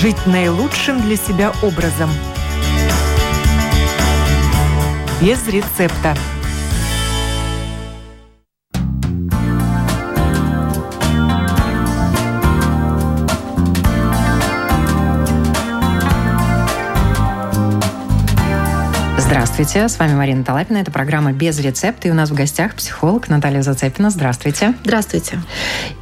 жить наилучшим для себя образом. Без рецепта. Здравствуйте, с вами Марина Талапина. Это программа «Без рецепта». И у нас в гостях психолог Наталья Зацепина. Здравствуйте. Здравствуйте.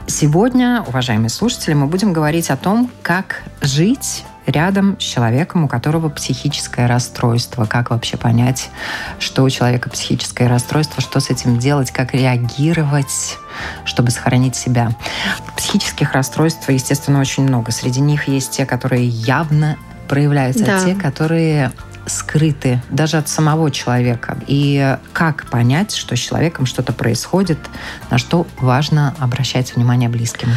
Сегодня, уважаемые слушатели, мы будем говорить о том, как жить рядом с человеком, у которого психическое расстройство. Как вообще понять, что у человека психическое расстройство, что с этим делать, как реагировать чтобы сохранить себя. Психических расстройств, естественно, очень много. Среди них есть те, которые явно проявляются, да. а те, которые скрыты даже от самого человека. И как понять, что с человеком что-то происходит, на что важно обращать внимание близким?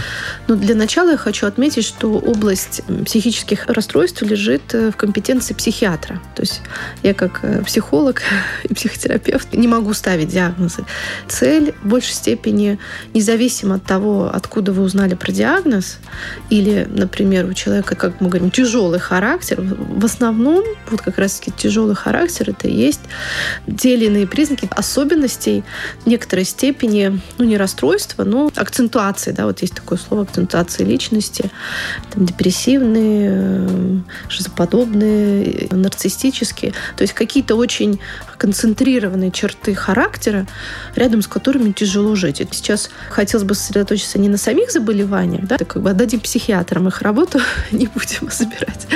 Ну, для начала я хочу отметить, что область психических расстройств лежит э, в компетенции психиатра. То есть я как э, психолог и психотерапевт не могу ставить диагнозы. Цель в большей степени, независимо от того, откуда вы узнали про диагноз, или, например, у человека, как мы говорим, тяжелый характер, в основном вот как раз сказать, тяжелый характер, это и есть иные признаки особенностей некоторой степени, ну, не расстройства, но акцентуации, да, вот есть такое слово акцентуации личности, там, депрессивные, э, шизоподобные, нарциссические, то есть какие-то очень концентрированные черты характера, рядом с которыми тяжело жить. Сейчас хотелось бы сосредоточиться не на самих заболеваниях, да, как бы отдадим психиатрам их работу, не будем забирать,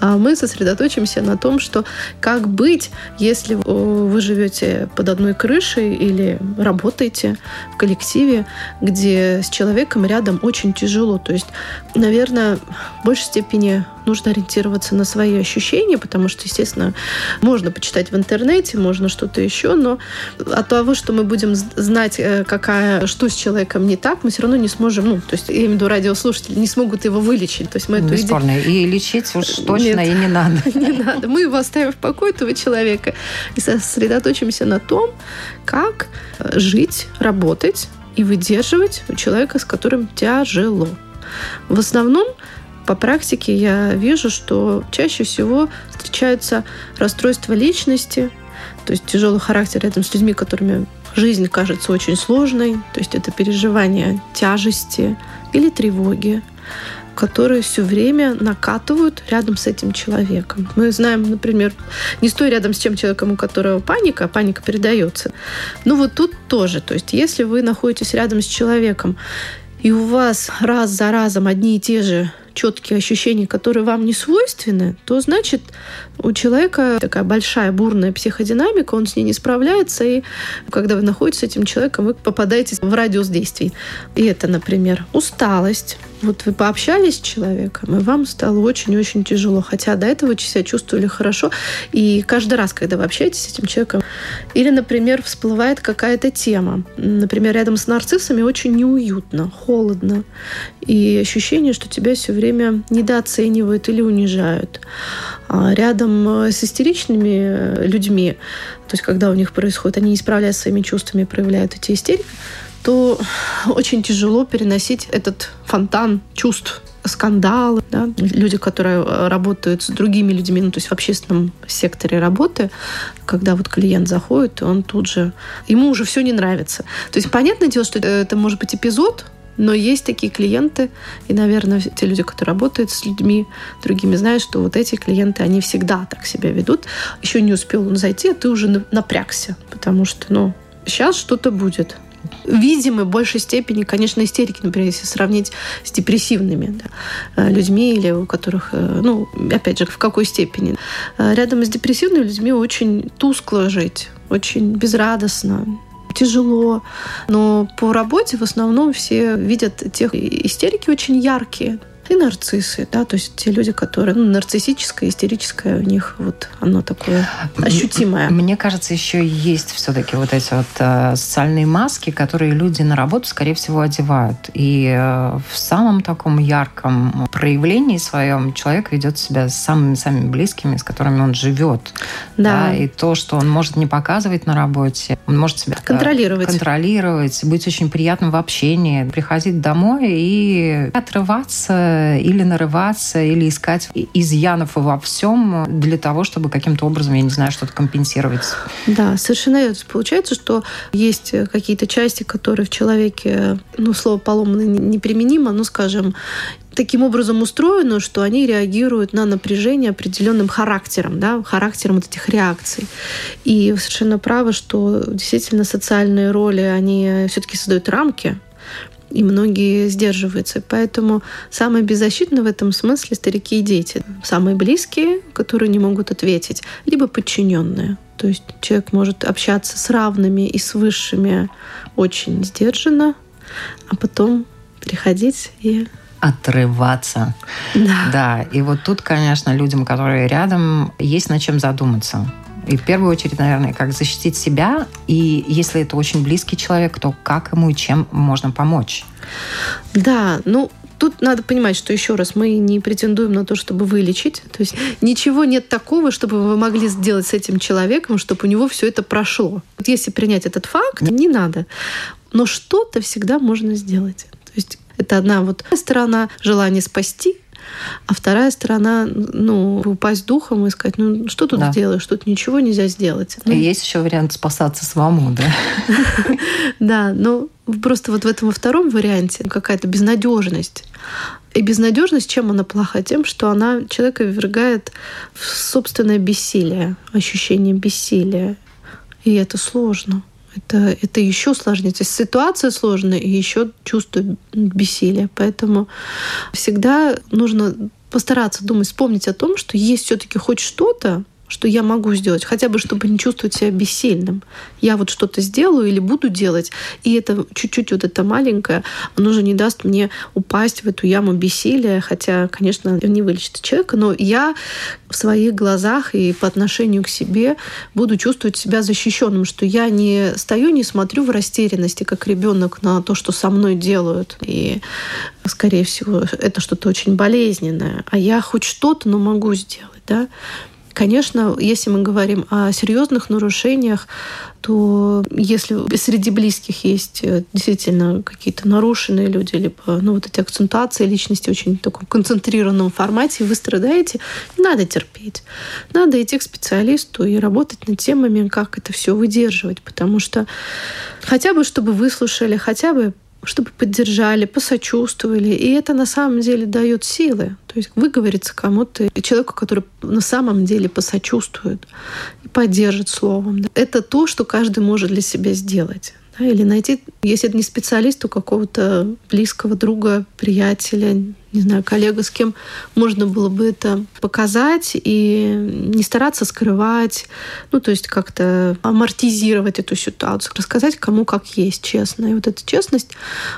а мы сосредоточимся на том, что как быть, если вы живете под одной крышей или работаете в коллективе, где с человеком рядом очень тяжело. То есть, наверное, в большей степени нужно ориентироваться на свои ощущения, потому что, естественно, можно почитать в интернете, можно что-то еще, но от того, что мы будем знать, э, какая, что с человеком не так, мы все равно не сможем, ну, то есть, я имею в виду радиослушатели, не смогут его вылечить. То есть мы Бесспорно. Эту. И лечить уж точно Нет, и не надо. Не надо. Мы его оставим в покое, этого человека, и сосредоточимся на том, как э, жить, работать и выдерживать у человека, с которым тяжело. В основном по практике я вижу, что чаще всего встречаются расстройства личности, то есть тяжелый характер рядом с людьми, которыми жизнь кажется очень сложной, то есть это переживание тяжести или тревоги, которые все время накатывают рядом с этим человеком. Мы знаем, например, не стой рядом с тем человеком, у которого паника, а паника передается. Ну вот тут тоже. То есть если вы находитесь рядом с человеком, и у вас раз за разом одни и те же четкие ощущения, которые вам не свойственны, то значит у человека такая большая бурная психодинамика, он с ней не справляется, и когда вы находитесь с этим человеком, вы попадаете в радиус действий. И это, например, усталость, вот вы пообщались с человеком, и вам стало очень-очень тяжело, хотя до этого себя чувствовали хорошо. И каждый раз, когда вы общаетесь с этим человеком, или, например, всплывает какая-то тема, например, рядом с нарциссами очень неуютно, холодно, и ощущение, что тебя все время недооценивают или унижают. А рядом с истеричными людьми, то есть когда у них происходит, они не справляются своими чувствами, проявляют эти истерики, то очень тяжело переносить этот фонтан чувств скандалы, да, люди, которые работают с другими людьми, ну, то есть в общественном секторе работы, когда вот клиент заходит, он тут же, ему уже все не нравится. То есть понятное дело, что это может быть эпизод, но есть такие клиенты, и, наверное, те люди, которые работают с людьми другими, знают, что вот эти клиенты, они всегда так себя ведут. Еще не успел он зайти, а ты уже напрягся, потому что, ну, сейчас что-то будет видимы в большей степени, конечно, истерики, например, если сравнить с депрессивными да, э, людьми или у которых, э, ну, опять же, в какой степени. Э, рядом с депрессивными людьми очень тускло жить, очень безрадостно, тяжело. Но по работе в основном все видят тех истерики очень яркие и нарциссы, да, то есть те люди, которые, ну, нарциссическое, истерическое у них вот оно такое ощутимое. Мне кажется, еще есть все-таки вот эти вот э, социальные маски, которые люди на работу, скорее всего, одевают. И э, в самом таком ярком проявлении своем человек ведет себя с самыми-самыми близкими, с которыми он живет. Да. да. И то, что он может не показывать на работе, он может себя контролировать, контролировать быть очень приятным в общении, приходить домой и отрываться или нарываться, или искать изъянов во всем для того, чтобы каким-то образом, я не знаю, что-то компенсировать. Да, совершенно верно. Получается, что есть какие-то части, которые в человеке, ну, слово поломано неприменимо, ну, скажем, таким образом устроено, что они реагируют на напряжение определенным характером, да, характером вот этих реакций. И совершенно правы, что действительно социальные роли, они все-таки создают рамки, и многие сдерживаются. Поэтому самые беззащитные в этом смысле старики и дети. Самые близкие, которые не могут ответить, либо подчиненные. То есть человек может общаться с равными и с высшими очень сдержанно, а потом приходить и отрываться. Да. Да. И вот тут, конечно, людям, которые рядом, есть над чем задуматься. И в первую очередь, наверное, как защитить себя. И если это очень близкий человек, то как ему и чем можно помочь? Да, ну, Тут надо понимать, что еще раз мы не претендуем на то, чтобы вылечить. То есть ничего нет такого, чтобы вы могли сделать с этим человеком, чтобы у него все это прошло. Вот если принять этот факт, не надо. Но что-то всегда можно сделать. То есть это одна вот сторона желания спасти, а вторая сторона, ну, упасть духом и сказать, ну, что тут да. сделаешь, тут ничего нельзя сделать. Ну, и есть еще вариант спасаться самому, да? Да, но просто вот в этом во втором варианте какая-то безнадежность. И безнадежность, чем она плоха? Тем, что она человека ввергает в собственное бессилие, ощущение бессилия. И это сложно это, это еще сложнее. То есть ситуация сложная и еще чувство бессилия. Поэтому всегда нужно постараться думать, вспомнить о том, что есть все-таки хоть что-то, что я могу сделать, хотя бы чтобы не чувствовать себя бессильным. Я вот что-то сделаю или буду делать, и это чуть-чуть вот это маленькое, оно же не даст мне упасть в эту яму бессилия, хотя, конечно, не вылечит человека, но я в своих глазах и по отношению к себе буду чувствовать себя защищенным, что я не стою, не смотрю в растерянности, как ребенок на то, что со мной делают. И, скорее всего, это что-то очень болезненное. А я хоть что-то, но могу сделать. Да? Конечно, если мы говорим о серьезных нарушениях, то если среди близких есть э, действительно какие-то нарушенные люди, либо ну, вот эти акцентуации личности очень в таком концентрированном формате, вы страдаете, надо терпеть. Надо идти к специалисту и работать над темами, как это все выдерживать, потому что хотя бы, чтобы выслушали, хотя бы чтобы поддержали, посочувствовали. И это на самом деле дает силы. То есть выговориться кому-то, человеку, который на самом деле посочувствует и поддержит словом. Это то, что каждый может для себя сделать. Да, или найти, если это не специалист, то какого-то близкого друга, приятеля, не знаю, коллега, с кем можно было бы это показать и не стараться скрывать, ну, то есть как-то амортизировать эту ситуацию, рассказать кому как есть, честно. И вот эта честность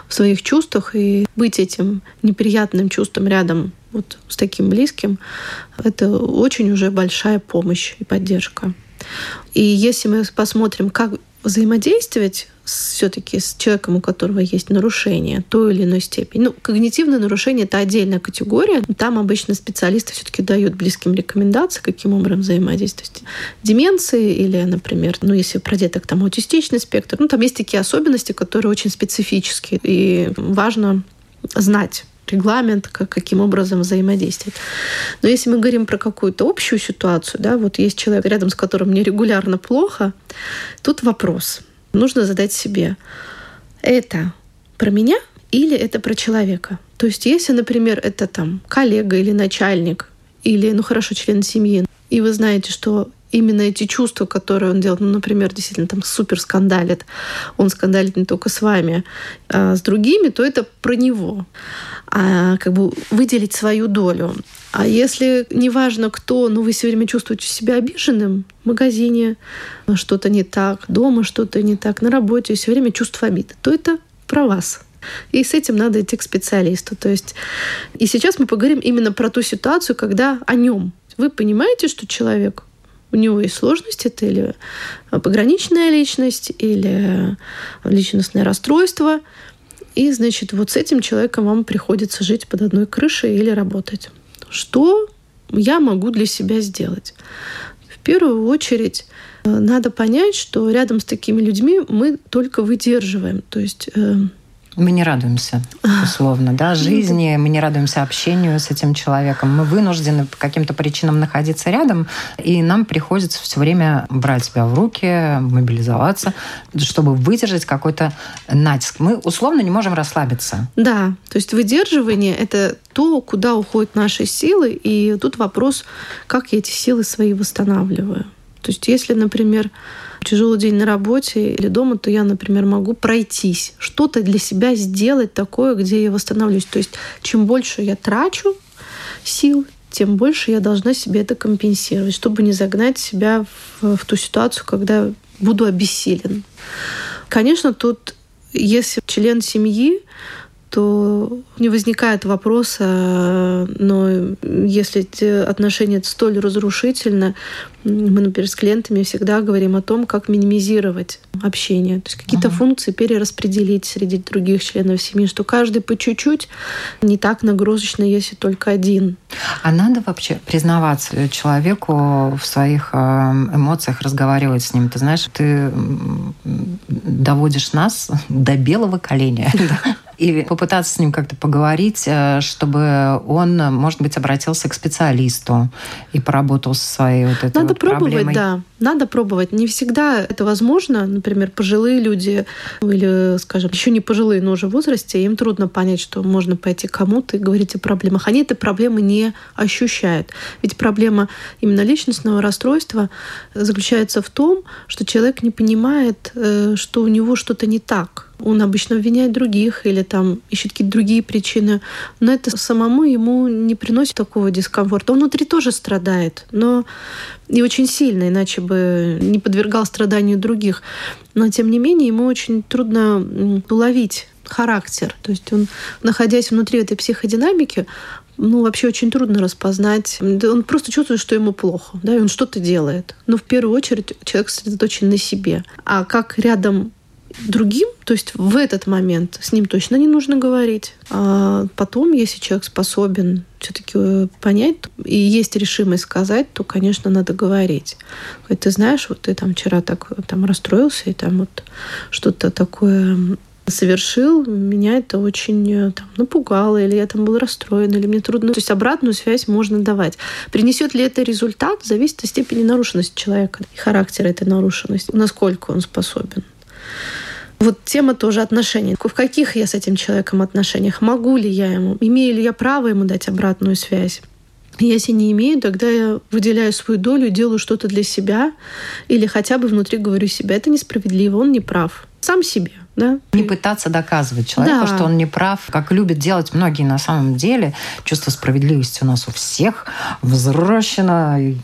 в своих чувствах и быть этим неприятным чувством рядом вот с таким близким, это очень уже большая помощь и поддержка. И если мы посмотрим, как взаимодействовать все-таки с человеком, у которого есть нарушение той или иной степени. Ну, когнитивное нарушение — это отдельная категория. Там обычно специалисты все-таки дают близким рекомендации, каким образом взаимодействовать. Деменции или, например, ну, если про деток, там аутистичный спектр, ну, там есть такие особенности, которые очень специфические. И важно знать регламент, как, каким образом взаимодействовать. Но если мы говорим про какую-то общую ситуацию, да, вот есть человек, рядом с которым мне регулярно плохо, тут вопрос. Нужно задать себе, это про меня или это про человека? То есть если, например, это там коллега или начальник, или, ну хорошо, член семьи, и вы знаете, что именно эти чувства, которые он делает, ну, например, действительно там супер скандалит, он скандалит не только с вами, а с другими, то это про него. А как бы выделить свою долю. А если неважно кто, но вы все время чувствуете себя обиженным в магазине, что-то не так, дома что-то не так, на работе, все время чувство обиды, то это про вас. И с этим надо идти к специалисту. То есть, и сейчас мы поговорим именно про ту ситуацию, когда о нем. Вы понимаете, что человек у него есть сложность, это или пограничная личность, или личностное расстройство. И, значит, вот с этим человеком вам приходится жить под одной крышей или работать. Что я могу для себя сделать? В первую очередь надо понять, что рядом с такими людьми мы только выдерживаем. То есть э, Мы не радуемся, условно, да, жизни, мы не радуемся общению с этим человеком. Мы вынуждены по каким-то причинам находиться рядом, и нам приходится все время брать себя в руки, мобилизоваться, чтобы выдержать какой-то натиск. Мы условно не можем расслабиться. Да, то есть выдерживание – это то, куда уходят наши силы, и тут вопрос, как я эти силы свои восстанавливаю. То есть если, например, тяжелый день на работе или дома, то я, например, могу пройтись, что-то для себя сделать такое, где я восстановлюсь. То есть чем больше я трачу сил, тем больше я должна себе это компенсировать, чтобы не загнать себя в, в ту ситуацию, когда буду обессилен. Конечно, тут если член семьи то не возникает вопроса, но если отношения столь разрушительны, мы, например, с клиентами всегда говорим о том, как минимизировать общение. То есть какие-то uh-huh. функции перераспределить среди других членов семьи, что каждый по чуть-чуть не так нагрузочно, если только один. А надо вообще признаваться человеку в своих э, эмоциях, разговаривать с ним. Ты знаешь, ты доводишь нас до белого коленя. и попытаться с ним как-то поговорить, э, чтобы он, может быть, обратился к специалисту и поработал со своей вот этой Надо вот пробовать, проблемой. да. Надо пробовать. Не всегда это возможно. Например, пожилые люди или, скажем, еще не пожилые, но уже в возрасте, им трудно понять, что можно пойти к кому-то и говорить о проблемах. Они этой проблемы не ощущают. Ведь проблема именно личностного расстройства заключается в том, что человек не понимает, э, что у него что-то не так он обычно обвиняет других или там ищет какие-то другие причины, но это самому ему не приносит такого дискомфорта. Он внутри тоже страдает, но и очень сильно, иначе бы не подвергал страданию других. Но тем не менее ему очень трудно уловить характер. То есть он, находясь внутри этой психодинамики, ну, вообще очень трудно распознать. Он просто чувствует, что ему плохо, да, и он что-то делает. Но в первую очередь человек сосредоточен на себе. А как рядом другим, то есть в этот момент с ним точно не нужно говорить. А потом, если человек способен все-таки э, понять и есть решимость сказать, то, конечно, надо говорить. Ты знаешь, вот ты там вчера так там расстроился и там вот что-то такое совершил, меня это очень э, там, напугало, или я там был расстроен, или мне трудно. То есть обратную связь можно давать. Принесет ли это результат, зависит от степени нарушенности человека и характера этой нарушенности, насколько он способен. Вот тема тоже отношений. В каких я с этим человеком отношениях? Могу ли я ему? Имею ли я право ему дать обратную связь? Если не имею, тогда я выделяю свою долю, делаю что-то для себя или хотя бы внутри говорю себе, это несправедливо, он не прав. Сам себе. Да? Не пытаться доказывать человеку, да. что он не прав, как любят делать многие на самом деле. Чувство справедливости у нас у всех взрощено, и,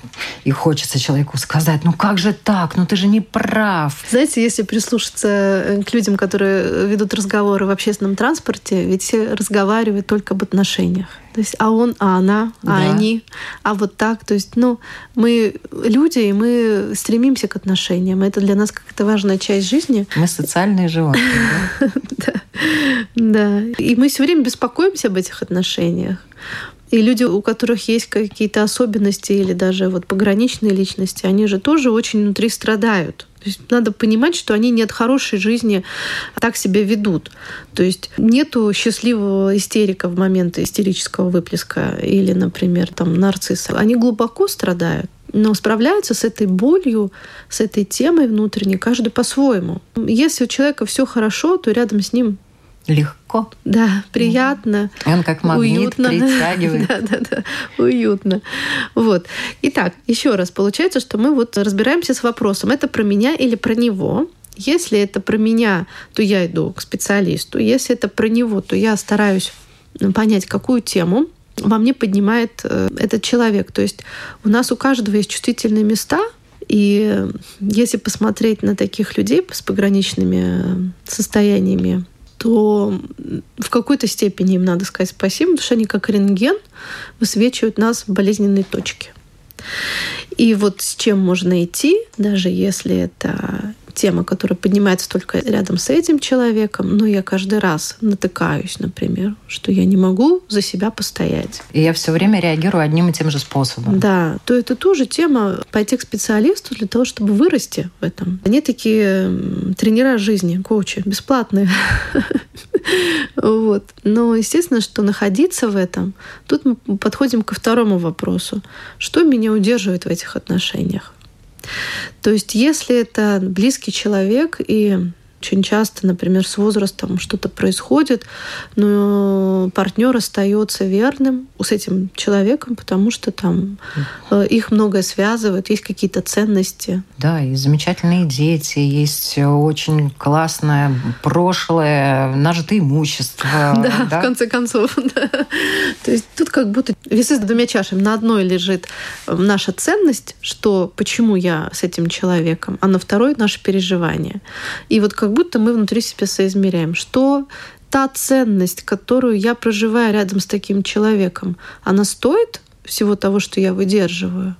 и хочется человеку сказать, ну как же так, ну ты же не прав. Знаете, если прислушаться э, к людям, которые ведут разговоры в общественном транспорте, ведь все разговаривают только об отношениях. То есть, а он, а она, а да. они, а вот так. То есть, ну, мы люди, и мы стремимся к отношениям. Это для нас как-то важная часть жизни. Мы социальные животные. Да. Да. И мы все время беспокоимся об этих отношениях. И люди, у которых есть какие-то особенности или даже вот пограничные личности, они же тоже очень внутри страдают. То есть надо понимать, что они не от хорошей жизни так себя ведут. То есть нету счастливого истерика в момент истерического выплеска или, например, там нарцисса. Они глубоко страдают но справляются с этой болью, с этой темой внутренней каждый по-своему. Если у человека все хорошо, то рядом с ним легко. Да, приятно. И он как магнит уютно. притягивает. Да, да, да, уютно. Вот. Итак, еще раз, получается, что мы вот разбираемся с вопросом, это про меня или про него. Если это про меня, то я иду к специалисту. Если это про него, то я стараюсь понять, какую тему во мне поднимает э, этот человек. То есть у нас у каждого есть чувствительные места, и если посмотреть на таких людей с пограничными состояниями, то в какой-то степени им надо сказать спасибо, потому что они как рентген высвечивают нас в болезненной точке. И вот с чем можно идти, даже если это тема, которая поднимается только рядом с этим человеком, но я каждый раз натыкаюсь, например, что я не могу за себя постоять. И я все время реагирую одним и тем же способом. Да, то это тоже тема пойти к специалисту для того, чтобы вырасти в этом. Они такие тренера жизни, коучи, бесплатные. Вот. Но, естественно, что находиться в этом, тут мы подходим ко второму вопросу. Что меня удерживает в этих отношениях? То есть, если это близкий человек и очень часто, например, с возрастом что-то происходит, но партнер остается верным с этим человеком, потому что там э, их многое связывает, есть какие-то ценности. Да, и замечательные дети, есть очень классное прошлое, нажитое имущество. Да, да? в конце концов. Да. То есть тут как будто весы с двумя чашами. На одной лежит наша ценность, что почему я с этим человеком, а на второй наше переживание. И вот как будто мы внутри себя соизмеряем, что та ценность, которую я проживаю рядом с таким человеком, она стоит всего того, что я выдерживаю?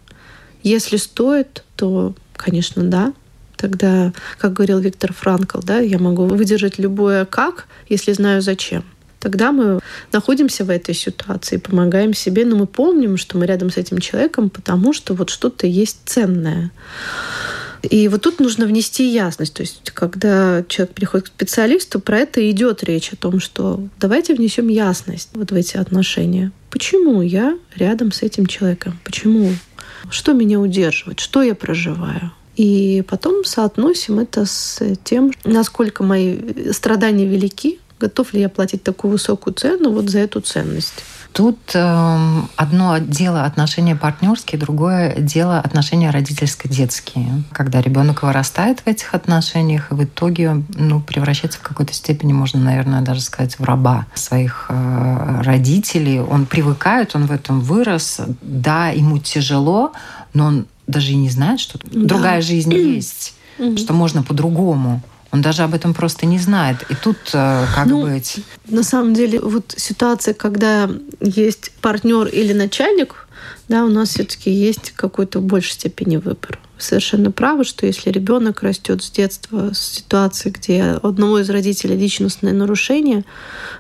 Если стоит, то, конечно, да. Тогда, как говорил Виктор Франкл, да, я могу выдержать любое как, если знаю зачем. Тогда мы находимся в этой ситуации, помогаем себе, но мы помним, что мы рядом с этим человеком, потому что вот что-то есть ценное. И вот тут нужно внести ясность. То есть, когда человек приходит к специалисту, про это идет речь о том, что давайте внесем ясность вот в эти отношения. Почему я рядом с этим человеком? Почему? Что меня удерживает? Что я проживаю? И потом соотносим это с тем, насколько мои страдания велики, готов ли я платить такую высокую цену вот за эту ценность. Тут э, одно дело отношения партнерские, другое дело отношения родительско-детские. Когда ребенок вырастает в этих отношениях и в итоге ну, превращается в какой-то степени, можно, наверное, даже сказать, в раба своих э, родителей. Он привыкает, он в этом вырос. Да, ему тяжело, но он даже и не знает, что да. другая жизнь есть, что можно по-другому. Он даже об этом просто не знает. И тут э, как ну, быть? На самом деле, вот ситуация, когда есть партнер или начальник, да, у нас все-таки есть какой-то в большей степени выбор совершенно правы, что если ребенок растет с детства с ситуации, где у одного из родителей личностное нарушение,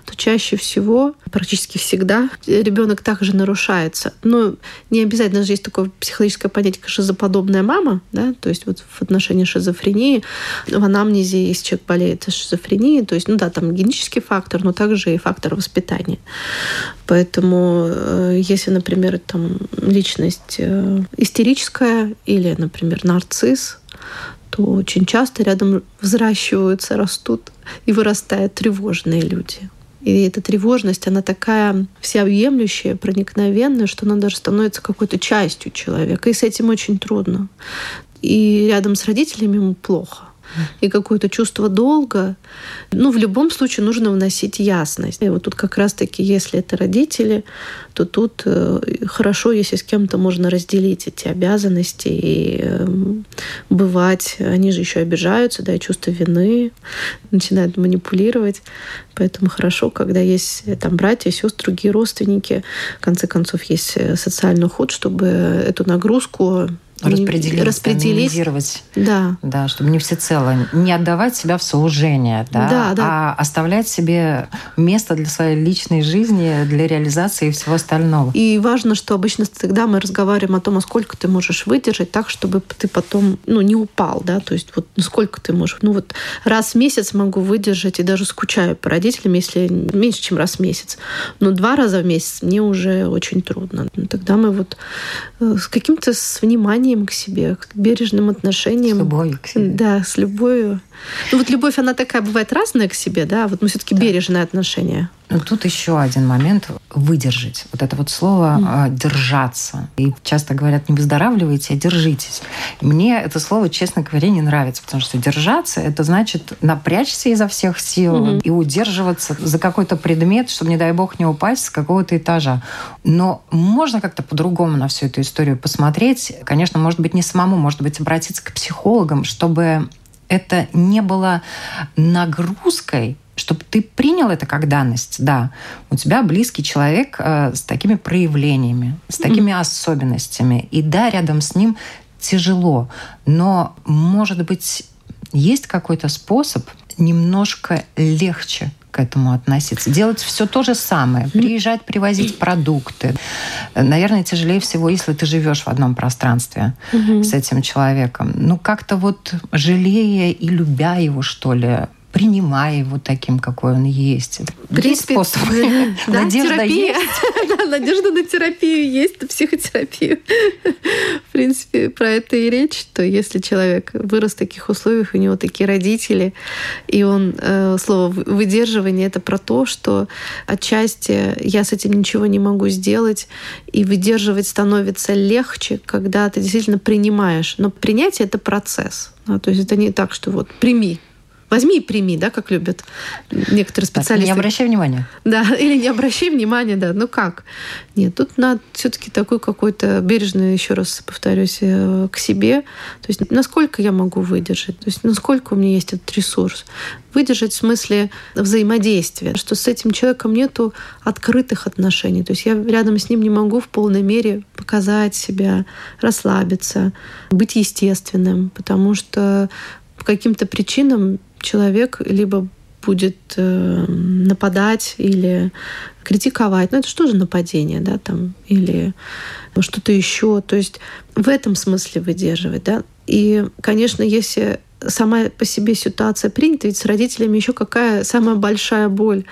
то чаще всего, практически всегда, ребенок также нарушается. Но не обязательно же есть такое психологическое понятие, как шизоподобная мама, да, то есть вот в отношении шизофрении, в анамнезе, если человек болеет шизофренией, то есть, ну да, там генетический фактор, но также и фактор воспитания. Поэтому э, если, например, там личность э, истерическая или, например, нарцисс, то очень часто рядом взращиваются, растут и вырастают тревожные люди. И эта тревожность, она такая всеобъемлющая, проникновенная, что она даже становится какой-то частью человека. И с этим очень трудно. И рядом с родителями ему плохо и какое-то чувство долга. Ну, в любом случае нужно вносить ясность. И вот тут как раз-таки, если это родители, то тут э, хорошо, если с кем-то можно разделить эти обязанности и эм, бывать. Они же еще обижаются, да, и чувство вины, начинают манипулировать. Поэтому хорошо, когда есть э, там братья, сестры, другие родственники. В конце концов, есть э, социальный уход, чтобы эту нагрузку распределить, распределить. Да. да, чтобы не всецело, не отдавать себя в служение, да, да, да. а оставлять себе место для своей личной жизни, для реализации всего остального. И важно, что обычно тогда мы разговариваем о том, а сколько ты можешь выдержать так, чтобы ты потом ну, не упал, да, то есть вот сколько ты можешь. Ну вот раз в месяц могу выдержать и даже скучаю по родителям, если меньше, чем раз в месяц. Но два раза в месяц мне уже очень трудно. Тогда мы вот э, с каким-то с вниманием вниманием к себе, к бережным отношениям. С любовью к себе. Да, с любовью. Ну вот любовь, она такая бывает разная к себе, да, вот мы все-таки да. бережное отношение. Ну, тут еще один момент – выдержать. Вот это вот слово mm. «держаться». И часто говорят, не выздоравливайте, а держитесь. Мне это слово, честно говоря, не нравится, потому что держаться – это значит напрячься изо всех сил mm-hmm. и удерживаться за какой-то предмет, чтобы, не дай бог, не упасть с какого-то этажа. Но можно как-то по-другому на всю эту историю посмотреть. Конечно, может быть, не самому, может быть, обратиться к психологам, чтобы это не было нагрузкой, чтобы ты принял это как данность, да, у тебя близкий человек э, с такими проявлениями, с такими mm-hmm. особенностями, и да, рядом с ним тяжело, но, может быть, есть какой-то способ немножко легче к этому относиться. Делать все то же самое. Приезжать, привозить продукты. Наверное, тяжелее всего, если ты живешь в одном пространстве с этим человеком. Ну, как-то вот жалея и любя его, что ли, принимай его таким, какой он есть. Принципе, есть способ. Да, Надежда терапия. есть. Да, надежда на терапию есть, на психотерапию. В принципе, про это и речь, что если человек вырос в таких условиях, у него такие родители, и он, э, слово выдерживание, это про то, что отчасти я с этим ничего не могу сделать, и выдерживать становится легче, когда ты действительно принимаешь. Но принятие — это процесс. Да, то есть это не так, что вот прими, Возьми и прими, да, как любят некоторые специалисты. Так, не обращай внимания. Да, или не обращай внимания, да. Ну как? Нет, тут надо все-таки такой какой-то бережный, еще раз повторюсь, э, к себе. То есть насколько я могу выдержать, то есть насколько у меня есть этот ресурс. Выдержать в смысле взаимодействия, что с этим человеком нету открытых отношений. То есть я рядом с ним не могу в полной мере показать себя, расслабиться, быть естественным, потому что по каким-то причинам человек либо будет э, нападать или критиковать. Ну, это что же нападение, да, там, или что-то еще. То есть в этом смысле выдерживать, да. И, конечно, если сама по себе ситуация принята, ведь с родителями еще какая самая большая боль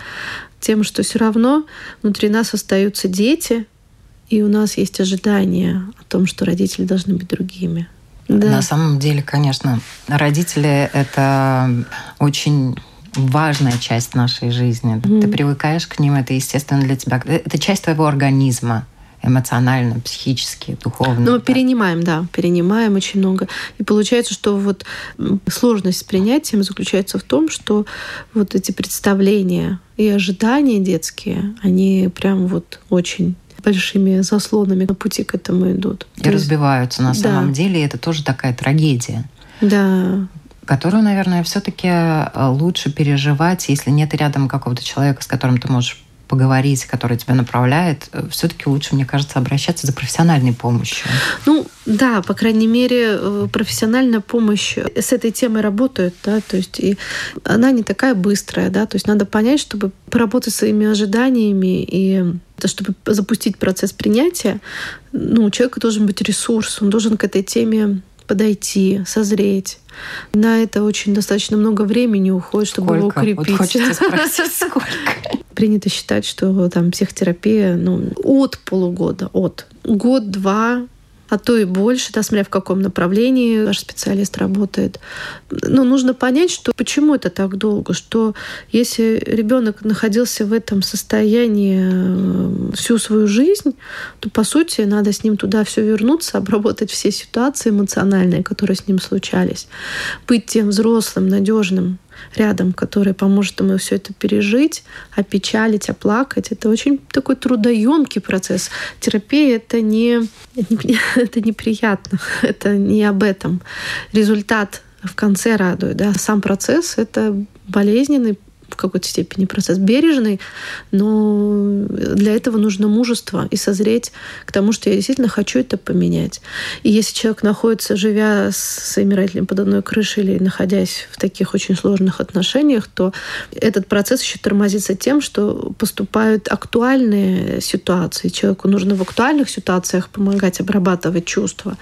тем, что все равно внутри нас остаются дети, и у нас есть ожидания о том, что родители должны быть другими. Да. На самом деле, конечно, родители это очень важная часть нашей жизни. Mm. Ты привыкаешь к ним, это естественно для тебя. Это часть твоего организма эмоционально, психически, духовно. Ну, мы да. перенимаем, да, перенимаем очень много. И получается, что вот сложность с принятием заключается в том, что вот эти представления и ожидания детские, они прям вот очень большими заслонами на пути к этому идут. И То разбиваются есть... на самом да. деле, и это тоже такая трагедия. Да которую, наверное, все-таки э, лучше переживать, если нет рядом какого-то человека, с которым ты можешь поговорить, который тебя направляет, э, все-таки лучше, мне кажется, обращаться за профессиональной помощью. Ну, да, по крайней мере, э, профессиональная помощь с этой темой работает, да, то есть и она не такая быстрая, да, то есть надо понять, чтобы поработать своими ожиданиями и чтобы запустить процесс принятия, ну, у человека должен быть ресурс, он должен к этой теме подойти, созреть. На это очень достаточно много времени уходит, чтобы сколько? его укрепить. Вот хочется спросить, сколько? Принято считать, что там психотерапия ну, от полугода, от год-два а то и больше, да, смотря в каком направлении ваш специалист работает. Но нужно понять, что почему это так долго, что если ребенок находился в этом состоянии э, всю свою жизнь, то по сути надо с ним туда все вернуться, обработать все ситуации эмоциональные, которые с ним случались, быть тем взрослым, надежным рядом, который поможет ему все это пережить, опечалить, оплакать. Это очень такой трудоемкий процесс. Терапия это не, это неприятно, это не об этом. Результат в конце радует. Да? Сам процесс — это болезненный в какой-то степени процесс бережный, но для этого нужно мужество и созреть к тому, что я действительно хочу это поменять. И если человек находится, живя с своими родителями под одной крышей или находясь в таких очень сложных отношениях, то этот процесс еще тормозится тем, что поступают актуальные ситуации. Человеку нужно в актуальных ситуациях помогать обрабатывать чувства.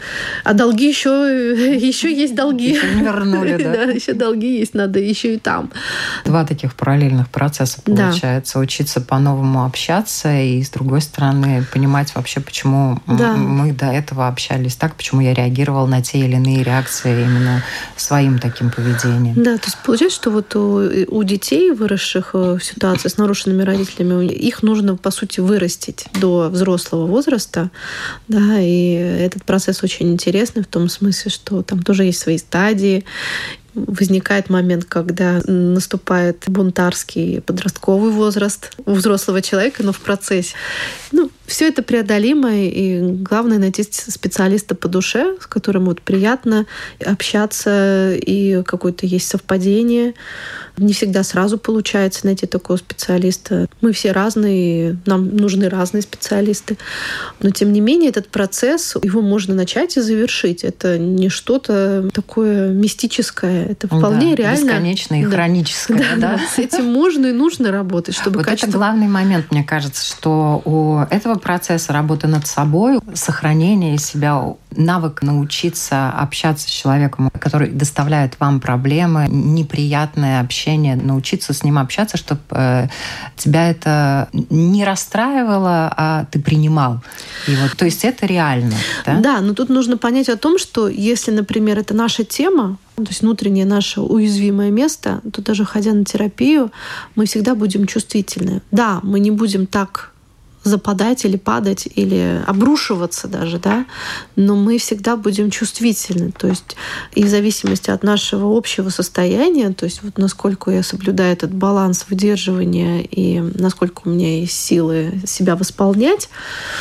А долги еще, еще есть долги. Еще не вернули, да? Да, еще долги есть, надо еще и там. Два таких параллельных получается. Да. Учиться по-новому общаться и, с другой стороны, понимать вообще, почему да. мы до этого общались так, почему я реагировал на те или иные реакции именно своим таким поведением. Да, то есть получается, что вот у, у детей, выросших э, в ситуации с нарушенными родителями, их нужно, по сути, вырастить до взрослого возраста. Да, и этот процесс очень интересный в том смысле, что там тоже есть свои стадии, возникает момент, когда наступает бунтарский подростковый возраст у взрослого человека, но в процессе. Ну, все это преодолимо, и главное найти специалиста по душе, с которым вот приятно общаться, и какое-то есть совпадение. Не всегда сразу получается найти такого специалиста. Мы все разные, нам нужны разные специалисты. Но тем не менее этот процесс, его можно начать и завершить. Это не что-то такое мистическое. Это вполне да, реально. Бесконечное и да. хроническое. Да, да? да, с этим можно и нужно работать, чтобы вот качество... это главный момент, мне кажется, что у этого процесса работы над собой, сохранения себя, навык научиться общаться с человеком, который доставляет вам проблемы, неприятное общение, научиться с ним общаться, чтобы э, тебя это не расстраивало, а ты принимал. И вот, то есть это реально. Да? да, но тут нужно понять о том, что если, например, это наша тема, то есть внутреннее наше уязвимое место, то даже ходя на терапию, мы всегда будем чувствительны. Да, мы не будем так западать или падать, или обрушиваться даже, да, но мы всегда будем чувствительны. То есть и в зависимости от нашего общего состояния, то есть вот насколько я соблюдаю этот баланс выдерживания и насколько у меня есть силы себя восполнять,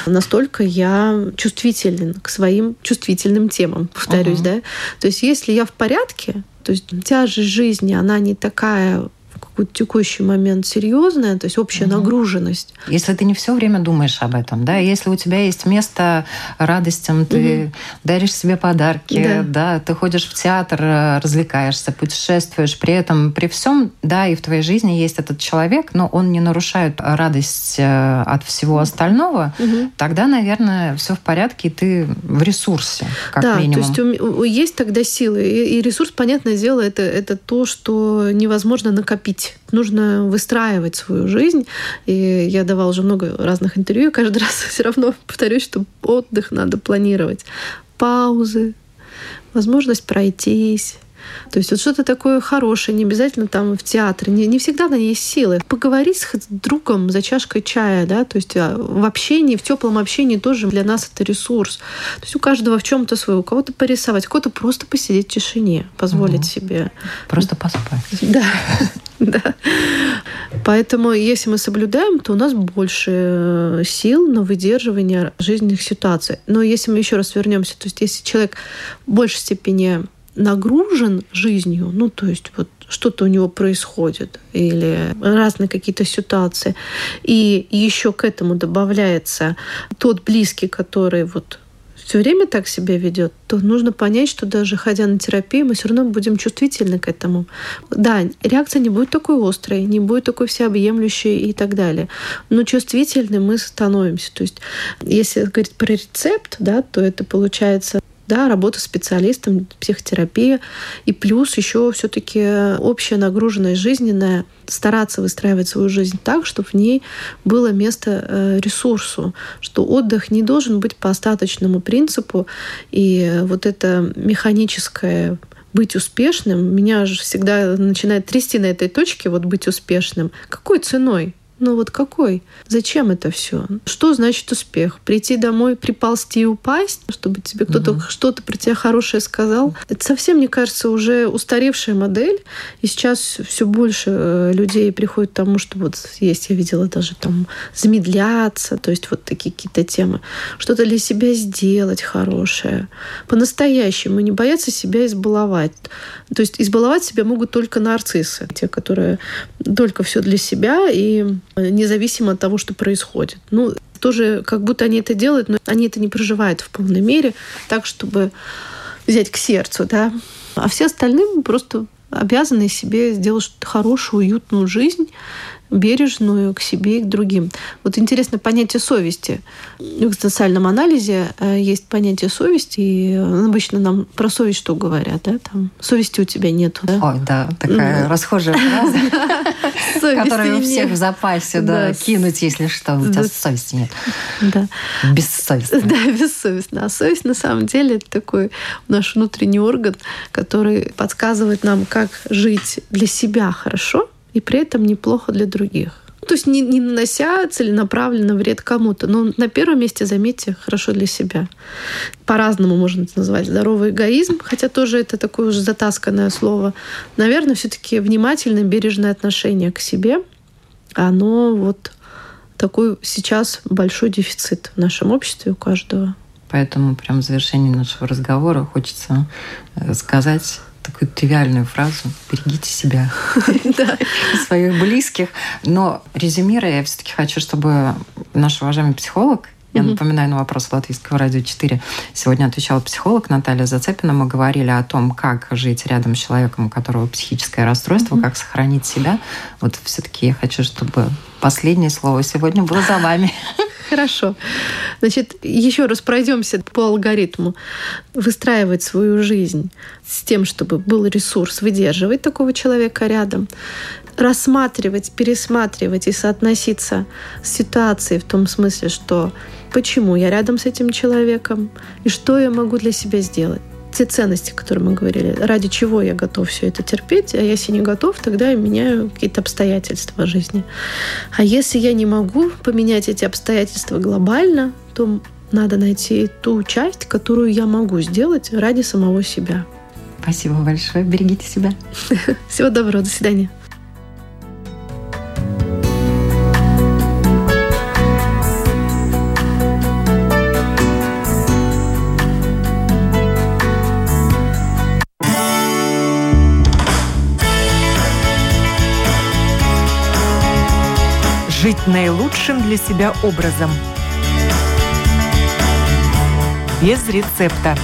настолько я чувствителен к своим чувствительным темам, повторюсь, uh-huh. да. То есть если я в порядке, то есть тяжесть жизни, она не такая какой-то текущий момент серьезная, то есть общая угу. нагруженность. Если ты не все время думаешь об этом, да, если у тебя есть место радостям, ты угу. даришь себе подарки, да. да, ты ходишь в театр, э, развлекаешься, путешествуешь, при этом при всем, да, и в твоей жизни есть этот человек, но он не нарушает радость э, от всего остального, угу. тогда, наверное, все в порядке, и ты в ресурсе, как да, минимум. то есть есть тогда силы, и ресурс, понятное дело, это это то, что невозможно накопить нужно выстраивать свою жизнь. И я давала уже много разных интервью, каждый раз все равно повторюсь, что отдых надо планировать. Паузы, возможность пройтись, то есть вот что-то такое хорошее, не обязательно там в театре, не, не всегда на есть силы. Поговорить с другом за чашкой чая, да, то есть а, в общении, в теплом общении тоже для нас это ресурс. То есть у каждого в чем-то свой, у кого-то порисовать, у кого-то просто посидеть в тишине, позволить угу. себе. Просто поспать. Да. Да. Поэтому, если мы соблюдаем, то у нас больше э, сил на выдерживание жизненных ситуаций. Но если мы еще раз вернемся, то есть если человек в большей степени нагружен жизнью, ну то есть вот что-то у него происходит или разные какие-то ситуации, и еще к этому добавляется тот близкий, который вот все время так себя ведет, то нужно понять, что даже ходя на терапию, мы все равно будем чувствительны к этому. Да, реакция не будет такой острой, не будет такой всеобъемлющей и так далее. Но чувствительны мы становимся. То есть, если говорить про рецепт, да, то это получается да, работа специалистом, психотерапия, и плюс еще все-таки общая нагруженность жизненная, стараться выстраивать свою жизнь так, чтобы в ней было место э, ресурсу, что отдых не должен быть по остаточному принципу, и вот это механическое быть успешным, меня же всегда начинает трясти на этой точке, вот быть успешным. Какой ценой? Ну вот какой? Зачем это все? Что значит успех? Прийти домой, приползти и упасть, чтобы тебе кто-то угу. что-то про тебя хорошее сказал? Это совсем, мне кажется, уже устаревшая модель. И сейчас все больше э, людей приходит к тому, что вот есть, я видела даже там замедляться, то есть вот такие какие-то темы. Что-то для себя сделать хорошее. По-настоящему. Не бояться себя избаловать. То есть избаловать себя могут только нарциссы. Те, которые только все для себя и независимо от того, что происходит. Ну, тоже как будто они это делают, но они это не проживают в полной мере, так, чтобы взять к сердцу, да. А все остальные просто обязаны себе сделать хорошую, уютную жизнь, бережную к себе и к другим. Вот интересно понятие совести. В экзистенциальном анализе э, есть понятие совести, и обычно нам про совесть что говорят, да? Там, совести у тебя нету, да? Ой, да, такая расхожая фраза, которая у всех в запасе, да, кинуть, если что, у тебя совести нет. Да. Бессовестно. Да, бессовестно. А совесть на самом деле это такой наш внутренний орган, который подсказывает нам, как жить для себя хорошо, и при этом неплохо для других. То есть не, не нанося целенаправленно вред кому-то, но на первом месте, заметьте, хорошо для себя. По-разному можно это назвать. Здоровый эгоизм, хотя тоже это такое уже затасканное слово. Наверное, все таки внимательное, бережное отношение к себе, оно вот такой сейчас большой дефицит в нашем обществе у каждого. Поэтому прям в завершении нашего разговора хочется э, сказать такую тривиальную фразу «берегите себя и своих близких». Но резюмируя, я все-таки хочу, чтобы наш уважаемый психолог я напоминаю на вопрос Латвийского радио 4. Сегодня отвечала психолог Наталья Зацепина. Мы говорили о том, как жить рядом с человеком, у которого психическое расстройство, как сохранить себя. Вот все-таки я хочу, чтобы последнее слово сегодня было за вами. Хорошо. Значит, еще раз пройдемся по алгоритму. Выстраивать свою жизнь с тем, чтобы был ресурс выдерживать такого человека рядом, рассматривать, пересматривать и соотноситься с ситуацией в том смысле, что почему я рядом с этим человеком и что я могу для себя сделать те ценности, которые мы говорили, ради чего я готов все это терпеть, а если не готов, тогда я меняю какие-то обстоятельства жизни. А если я не могу поменять эти обстоятельства глобально, то надо найти ту часть, которую я могу сделать ради самого себя. Спасибо большое. Берегите себя. Всего доброго. До свидания. Наилучшим для себя образом. Без рецепта.